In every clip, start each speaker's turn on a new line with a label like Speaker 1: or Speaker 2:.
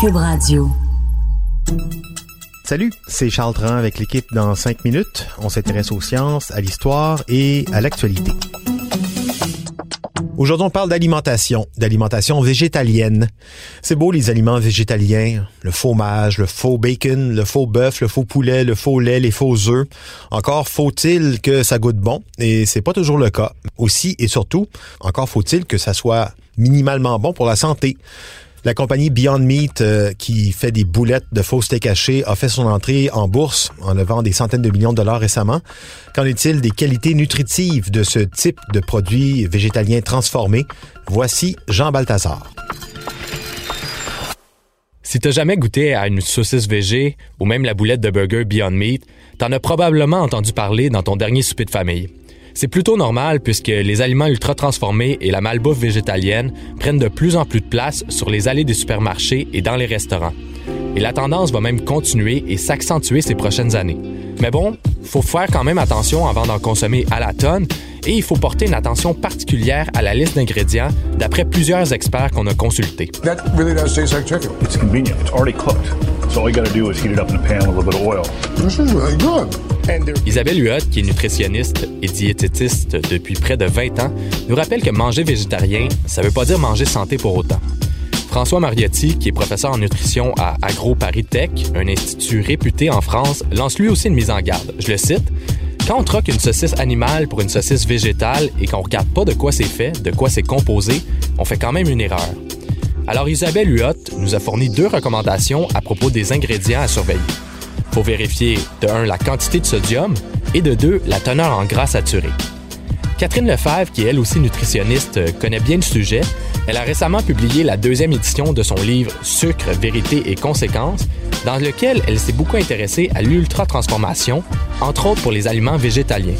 Speaker 1: Cube Radio.
Speaker 2: Salut, c'est Charles Tran avec l'équipe dans 5 minutes. On s'intéresse aux sciences, à l'histoire et à l'actualité. Aujourd'hui, on parle d'alimentation, d'alimentation végétalienne. C'est beau les aliments végétaliens, le fromage, le faux bacon, le faux bœuf, le faux poulet, le faux lait, les faux œufs. Encore faut-il que ça goûte bon et c'est pas toujours le cas. Aussi et surtout, encore faut-il que ça soit minimalement bon pour la santé. La compagnie Beyond Meat, euh, qui fait des boulettes de faux steak haché, a fait son entrée en bourse en levant des centaines de millions de dollars récemment. Qu'en est-il des qualités nutritives de ce type de produits végétaliens transformés? Voici Jean Balthazar.
Speaker 3: Si t'as jamais goûté à une saucisse végé ou même la boulette de burger Beyond Meat, t'en as probablement entendu parler dans ton dernier souper de famille. C'est plutôt normal puisque les aliments ultra transformés et la malbouffe végétalienne prennent de plus en plus de place sur les allées des supermarchés et dans les restaurants. Et la tendance va même continuer et s'accentuer ces prochaines années. Mais bon, faut faire quand même attention avant d'en consommer à la tonne et il faut porter une attention particulière à la liste d'ingrédients d'après plusieurs experts qu'on a consultés.
Speaker 4: That really does taste like chicken.
Speaker 5: It's convenient. It's already cooked. So all you gotta do is heat it up in a pan with a little bit of oil.
Speaker 4: This is really good.
Speaker 3: Isabelle Huot, qui est nutritionniste et diététiste depuis près de 20 ans, nous rappelle que manger végétarien, ça veut pas dire manger santé pour autant. François Mariotti, qui est professeur en nutrition à Agro Paris Tech, un institut réputé en France, lance lui aussi une mise en garde. Je le cite quand on troque une saucisse animale pour une saucisse végétale et qu'on regarde pas de quoi c'est fait, de quoi c'est composé, on fait quand même une erreur. Alors Isabelle Huot nous a fourni deux recommandations à propos des ingrédients à surveiller. Faut vérifier de 1 la quantité de sodium et de 2 la teneur en gras saturé. Catherine Lefebvre, qui est elle aussi nutritionniste, connaît bien le sujet. Elle a récemment publié la deuxième édition de son livre Sucre, vérité et conséquences, dans lequel elle s'est beaucoup intéressée à l'ultra-transformation, entre autres pour les aliments végétaliens.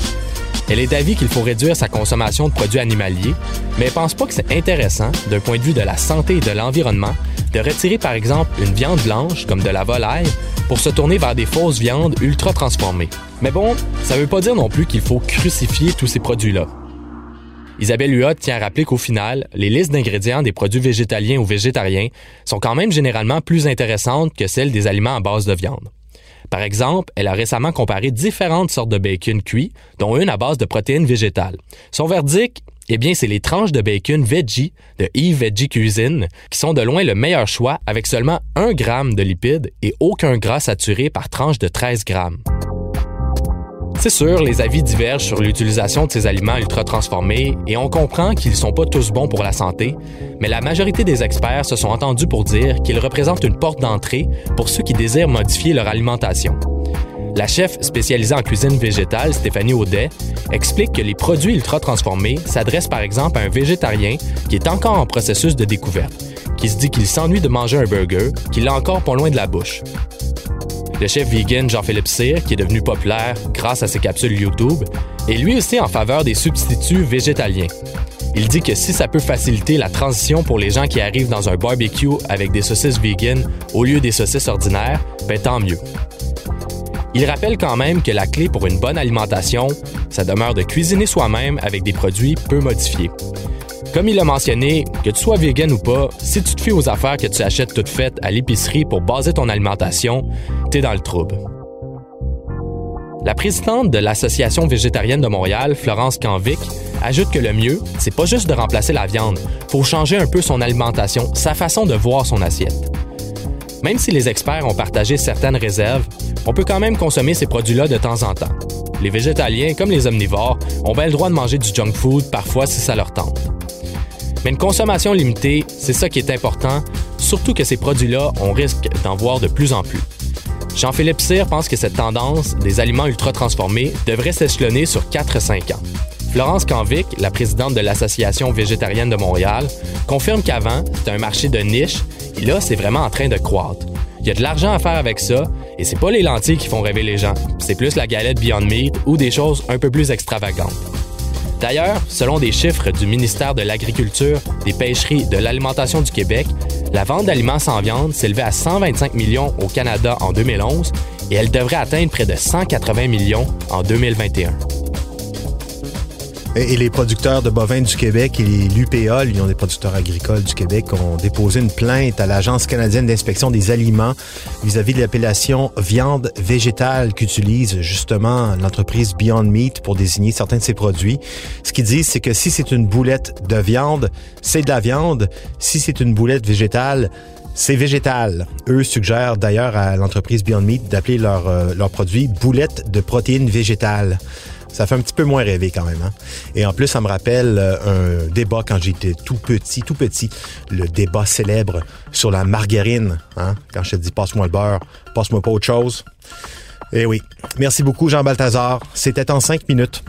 Speaker 3: Elle est d'avis qu'il faut réduire sa consommation de produits animaliers, mais elle pense pas que c'est intéressant, d'un point de vue de la santé et de l'environnement, de retirer par exemple une viande blanche, comme de la volaille, pour se tourner vers des fausses viandes ultra transformées. Mais bon, ça veut pas dire non plus qu'il faut crucifier tous ces produits-là. Isabelle Huot tient à rappeler qu'au final, les listes d'ingrédients des produits végétaliens ou végétariens sont quand même généralement plus intéressantes que celles des aliments à base de viande. Par exemple, elle a récemment comparé différentes sortes de bacon cuit, dont une à base de protéines végétales. Son verdict, eh bien, c'est les tranches de bacon veggie de Eve Veggie Cuisine, qui sont de loin le meilleur choix avec seulement 1 g de lipides et aucun gras saturé par tranche de 13 grammes. C'est sûr, les avis divergent sur l'utilisation de ces aliments ultra transformés et on comprend qu'ils sont pas tous bons pour la santé, mais la majorité des experts se sont entendus pour dire qu'ils représentent une porte d'entrée pour ceux qui désirent modifier leur alimentation. La chef spécialisée en cuisine végétale, Stéphanie Audet, explique que les produits ultra transformés s'adressent par exemple à un végétarien qui est encore en processus de découverte, qui se dit qu'il s'ennuie de manger un burger, qu'il l'a encore pas loin de la bouche. Le chef vegan Jean-Philippe Cyr, qui est devenu populaire grâce à ses capsules YouTube, est lui aussi en faveur des substituts végétaliens. Il dit que si ça peut faciliter la transition pour les gens qui arrivent dans un barbecue avec des saucisses vegan au lieu des saucisses ordinaires, ben tant mieux. Il rappelle quand même que la clé pour une bonne alimentation, ça demeure de cuisiner soi-même avec des produits peu modifiés. Comme il l'a mentionné, que tu sois vegan ou pas, si tu te fies aux affaires que tu achètes toutes faites à l'épicerie pour baser ton alimentation, t'es dans le trouble. La présidente de l'Association végétarienne de Montréal, Florence Canvic, ajoute que le mieux, c'est pas juste de remplacer la viande, faut changer un peu son alimentation, sa façon de voir son assiette. Même si les experts ont partagé certaines réserves, on peut quand même consommer ces produits-là de temps en temps. Les végétaliens, comme les omnivores, ont bien le droit de manger du junk food parfois si ça leur tente. Mais une consommation limitée, c'est ça qui est important, surtout que ces produits-là, on risque d'en voir de plus en plus. Jean-Philippe Cyr pense que cette tendance des aliments ultra transformés devrait s'échelonner sur 4-5 ans. Florence Canvic, la présidente de l'Association végétarienne de Montréal, confirme qu'avant, c'était un marché de niche et là, c'est vraiment en train de croître. Il y a de l'argent à faire avec ça et c'est pas les lentilles qui font rêver les gens, c'est plus la galette Beyond Meat ou des choses un peu plus extravagantes. D'ailleurs, selon des chiffres du ministère de l'Agriculture, des Pêcheries, de l'Alimentation du Québec, la vente d'aliments sans viande s'élevait à 125 millions au Canada en 2011 et elle devrait atteindre près de 180 millions en 2021.
Speaker 2: Et les producteurs de bovins du Québec et l'UPA, l'Union des producteurs agricoles du Québec, ont déposé une plainte à l'Agence canadienne d'inspection des aliments vis-à-vis de l'appellation viande végétale qu'utilise justement l'entreprise Beyond Meat pour désigner certains de ses produits. Ce qu'ils disent, c'est que si c'est une boulette de viande, c'est de la viande. Si c'est une boulette végétale, c'est végétal. Eux suggèrent d'ailleurs à l'entreprise Beyond Meat d'appeler leur, euh, leur produit boulette de protéines végétales. Ça fait un petit peu moins rêver quand même. Hein? Et en plus, ça me rappelle euh, un débat quand j'étais tout petit, tout petit. Le débat célèbre sur la margarine. Hein? Quand je te dis passe-moi le beurre, passe-moi pas autre chose. Eh oui. Merci beaucoup, Jean Balthazar. C'était en cinq minutes.